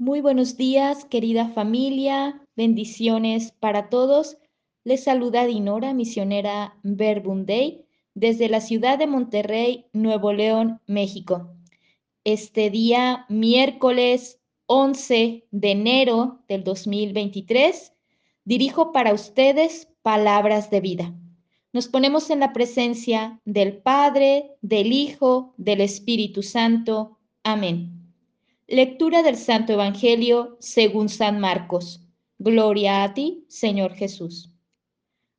Muy buenos días, querida familia. Bendiciones para todos. Les saluda Dinora, misionera Verbunday, desde la ciudad de Monterrey, Nuevo León, México. Este día, miércoles 11 de enero del 2023, dirijo para ustedes palabras de vida. Nos ponemos en la presencia del Padre, del Hijo, del Espíritu Santo. Amén. Lectura del Santo Evangelio según San Marcos. Gloria a ti, Señor Jesús.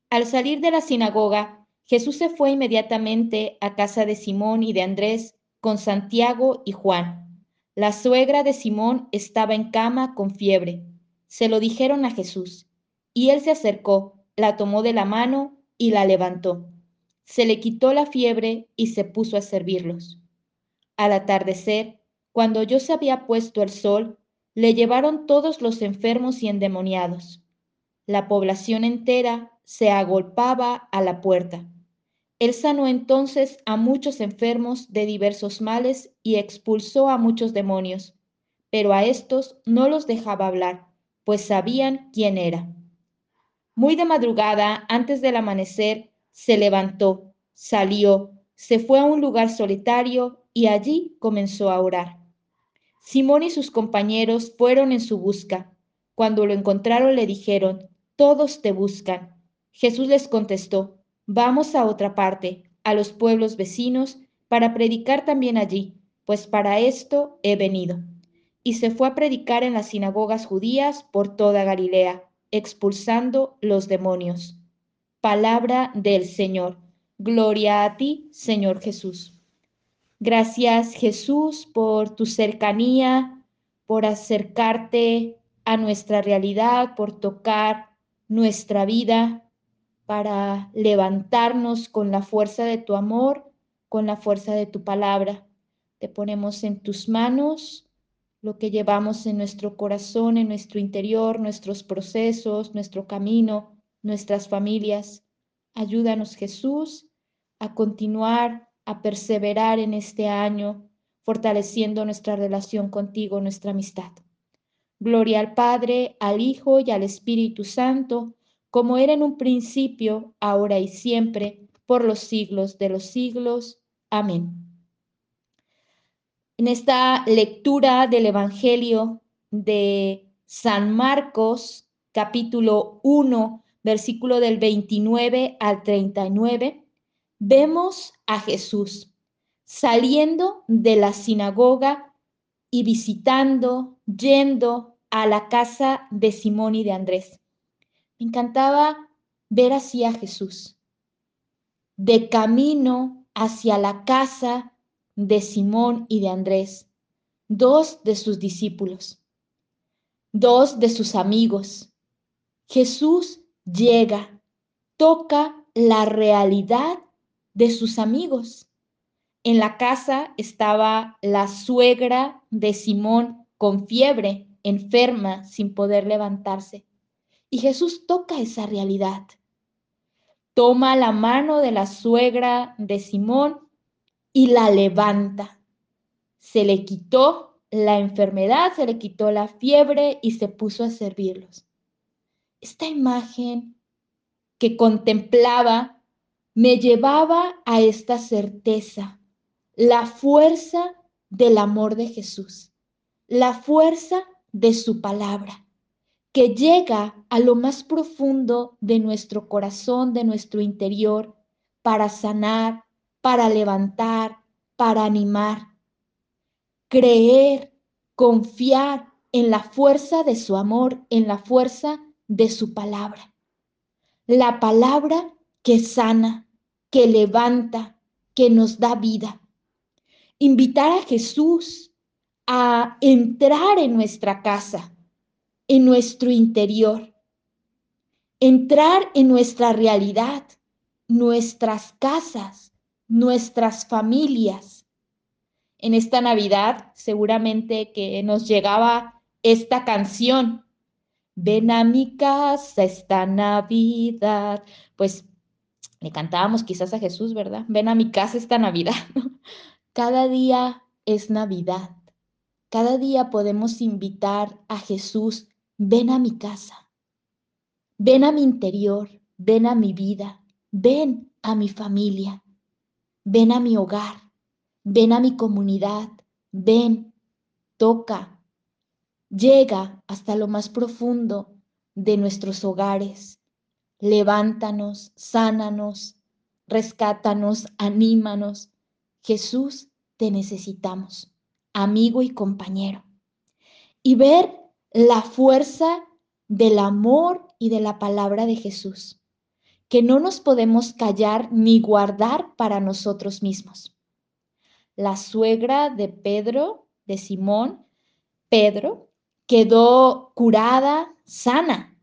Al salir de la sinagoga, Jesús se fue inmediatamente a casa de Simón y de Andrés con Santiago y Juan. La suegra de Simón estaba en cama con fiebre. Se lo dijeron a Jesús, y él se acercó, la tomó de la mano y la levantó. Se le quitó la fiebre y se puso a servirlos. Al atardecer, cuando yo se había puesto el sol, le llevaron todos los enfermos y endemoniados. La población entera se agolpaba a la puerta. Él sanó entonces a muchos enfermos de diversos males y expulsó a muchos demonios, pero a estos no los dejaba hablar, pues sabían quién era. Muy de madrugada, antes del amanecer, se levantó, salió, se fue a un lugar solitario y allí comenzó a orar. Simón y sus compañeros fueron en su busca. Cuando lo encontraron le dijeron, todos te buscan. Jesús les contestó, vamos a otra parte, a los pueblos vecinos, para predicar también allí, pues para esto he venido. Y se fue a predicar en las sinagogas judías por toda Galilea expulsando los demonios. Palabra del Señor. Gloria a ti, Señor Jesús. Gracias, Jesús, por tu cercanía, por acercarte a nuestra realidad, por tocar nuestra vida, para levantarnos con la fuerza de tu amor, con la fuerza de tu palabra. Te ponemos en tus manos lo que llevamos en nuestro corazón, en nuestro interior, nuestros procesos, nuestro camino, nuestras familias. Ayúdanos, Jesús, a continuar, a perseverar en este año, fortaleciendo nuestra relación contigo, nuestra amistad. Gloria al Padre, al Hijo y al Espíritu Santo, como era en un principio, ahora y siempre, por los siglos de los siglos. Amén. En esta lectura del Evangelio de San Marcos, capítulo 1, versículo del 29 al 39, vemos a Jesús saliendo de la sinagoga y visitando, yendo a la casa de Simón y de Andrés. Me encantaba ver así a Jesús, de camino hacia la casa de Simón y de Andrés, dos de sus discípulos, dos de sus amigos. Jesús llega, toca la realidad de sus amigos. En la casa estaba la suegra de Simón con fiebre, enferma, sin poder levantarse. Y Jesús toca esa realidad. Toma la mano de la suegra de Simón y la levanta. Se le quitó la enfermedad, se le quitó la fiebre y se puso a servirlos. Esta imagen que contemplaba me llevaba a esta certeza, la fuerza del amor de Jesús, la fuerza de su palabra, que llega a lo más profundo de nuestro corazón, de nuestro interior, para sanar, para levantar, para animar. Creer, confiar en la fuerza de su amor, en la fuerza de su palabra. La palabra que sana, que levanta, que nos da vida. Invitar a Jesús a entrar en nuestra casa, en nuestro interior. Entrar en nuestra realidad, nuestras casas, nuestras familias. En esta Navidad seguramente que nos llegaba esta canción, ven a mi casa esta Navidad. Pues le cantábamos quizás a Jesús, ¿verdad? Ven a mi casa esta Navidad. Cada día es Navidad. cada día podemos invitar a Jesús, ven a mi casa, ven a mi interior, ven a mi vida, ven a mi familia, ven a mi hogar, ven a mi comunidad, ven, toca, llega hasta lo más profundo de nuestros hogares. Levántanos, sánanos, rescátanos, anímanos. Jesús, te necesitamos, amigo y compañero. Y ver la fuerza del amor y de la palabra de Jesús, que no nos podemos callar ni guardar para nosotros mismos. La suegra de Pedro, de Simón, Pedro, quedó curada, sana.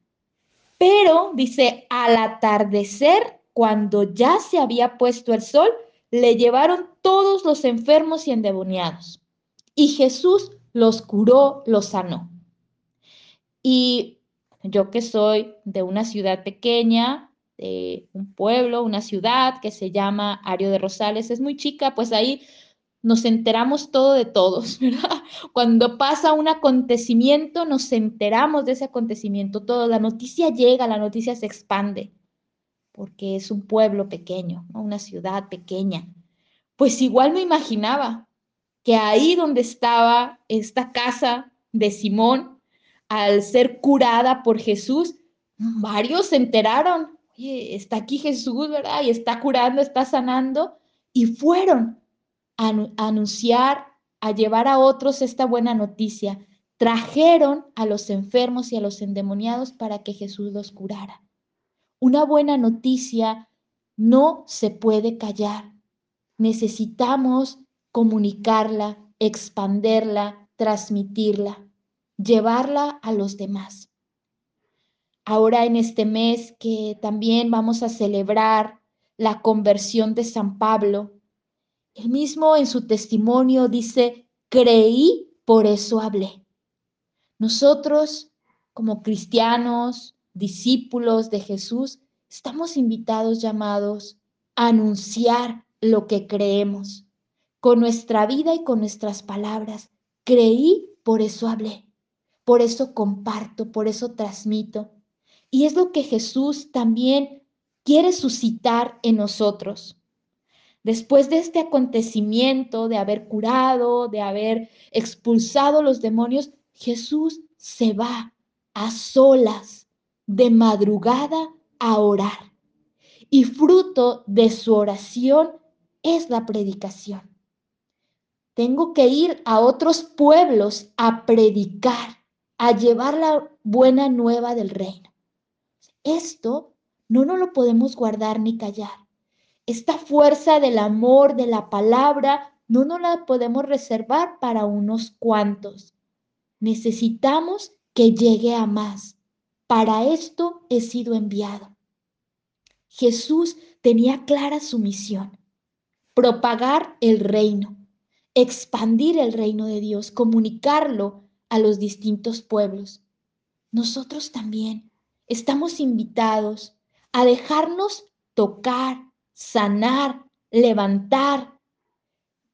Pero, dice, al atardecer, cuando ya se había puesto el sol, le llevaron todos los enfermos y endemoniados. Y Jesús los curó, los sanó. Y yo que soy de una ciudad pequeña, de un pueblo, una ciudad que se llama Ario de Rosales, es muy chica, pues ahí nos enteramos todo de todos, ¿verdad? Cuando pasa un acontecimiento, nos enteramos de ese acontecimiento todo. La noticia llega, la noticia se expande, porque es un pueblo pequeño, una ciudad pequeña. Pues igual me imaginaba que ahí donde estaba esta casa de Simón, al ser curada por Jesús, varios se enteraron, oye, está aquí Jesús, ¿verdad? Y está curando, está sanando, y fueron a, anunciar, a llevar a otros esta buena noticia. Trajeron a los enfermos y a los endemoniados para que Jesús los curara. Una buena noticia no se puede callar. Necesitamos comunicarla, expanderla, transmitirla, llevarla a los demás. Ahora en este mes que también vamos a celebrar la conversión de San Pablo, él mismo en su testimonio dice, creí, por eso hablé. Nosotros, como cristianos, discípulos de Jesús, estamos invitados, llamados a anunciar lo que creemos con nuestra vida y con nuestras palabras. Creí, por eso hablé, por eso comparto, por eso transmito. Y es lo que Jesús también quiere suscitar en nosotros. Después de este acontecimiento, de haber curado, de haber expulsado los demonios, Jesús se va a solas, de madrugada, a orar. Y fruto de su oración es la predicación. Tengo que ir a otros pueblos a predicar, a llevar la buena nueva del reino. Esto no nos lo podemos guardar ni callar esta fuerza del amor, de la palabra, no nos la podemos reservar para unos cuantos. Necesitamos que llegue a más. Para esto he sido enviado. Jesús tenía clara su misión, propagar el reino, expandir el reino de Dios, comunicarlo a los distintos pueblos. Nosotros también estamos invitados a dejarnos tocar, sanar, levantar,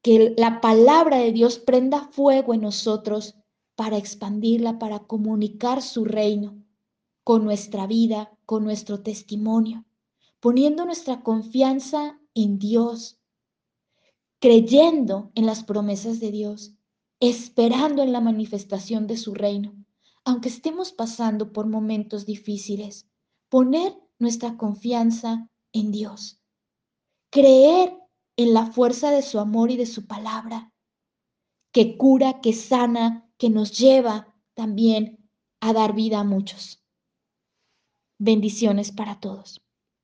que la palabra de Dios prenda fuego en nosotros para expandirla, para comunicar su reino con nuestra vida, con nuestro testimonio, poniendo nuestra confianza en Dios, creyendo en las promesas de Dios, esperando en la manifestación de su reino, aunque estemos pasando por momentos difíciles, poner nuestra confianza en Dios creer en la fuerza de su amor y de su palabra, que cura, que sana, que nos lleva también a dar vida a muchos. Bendiciones para todos.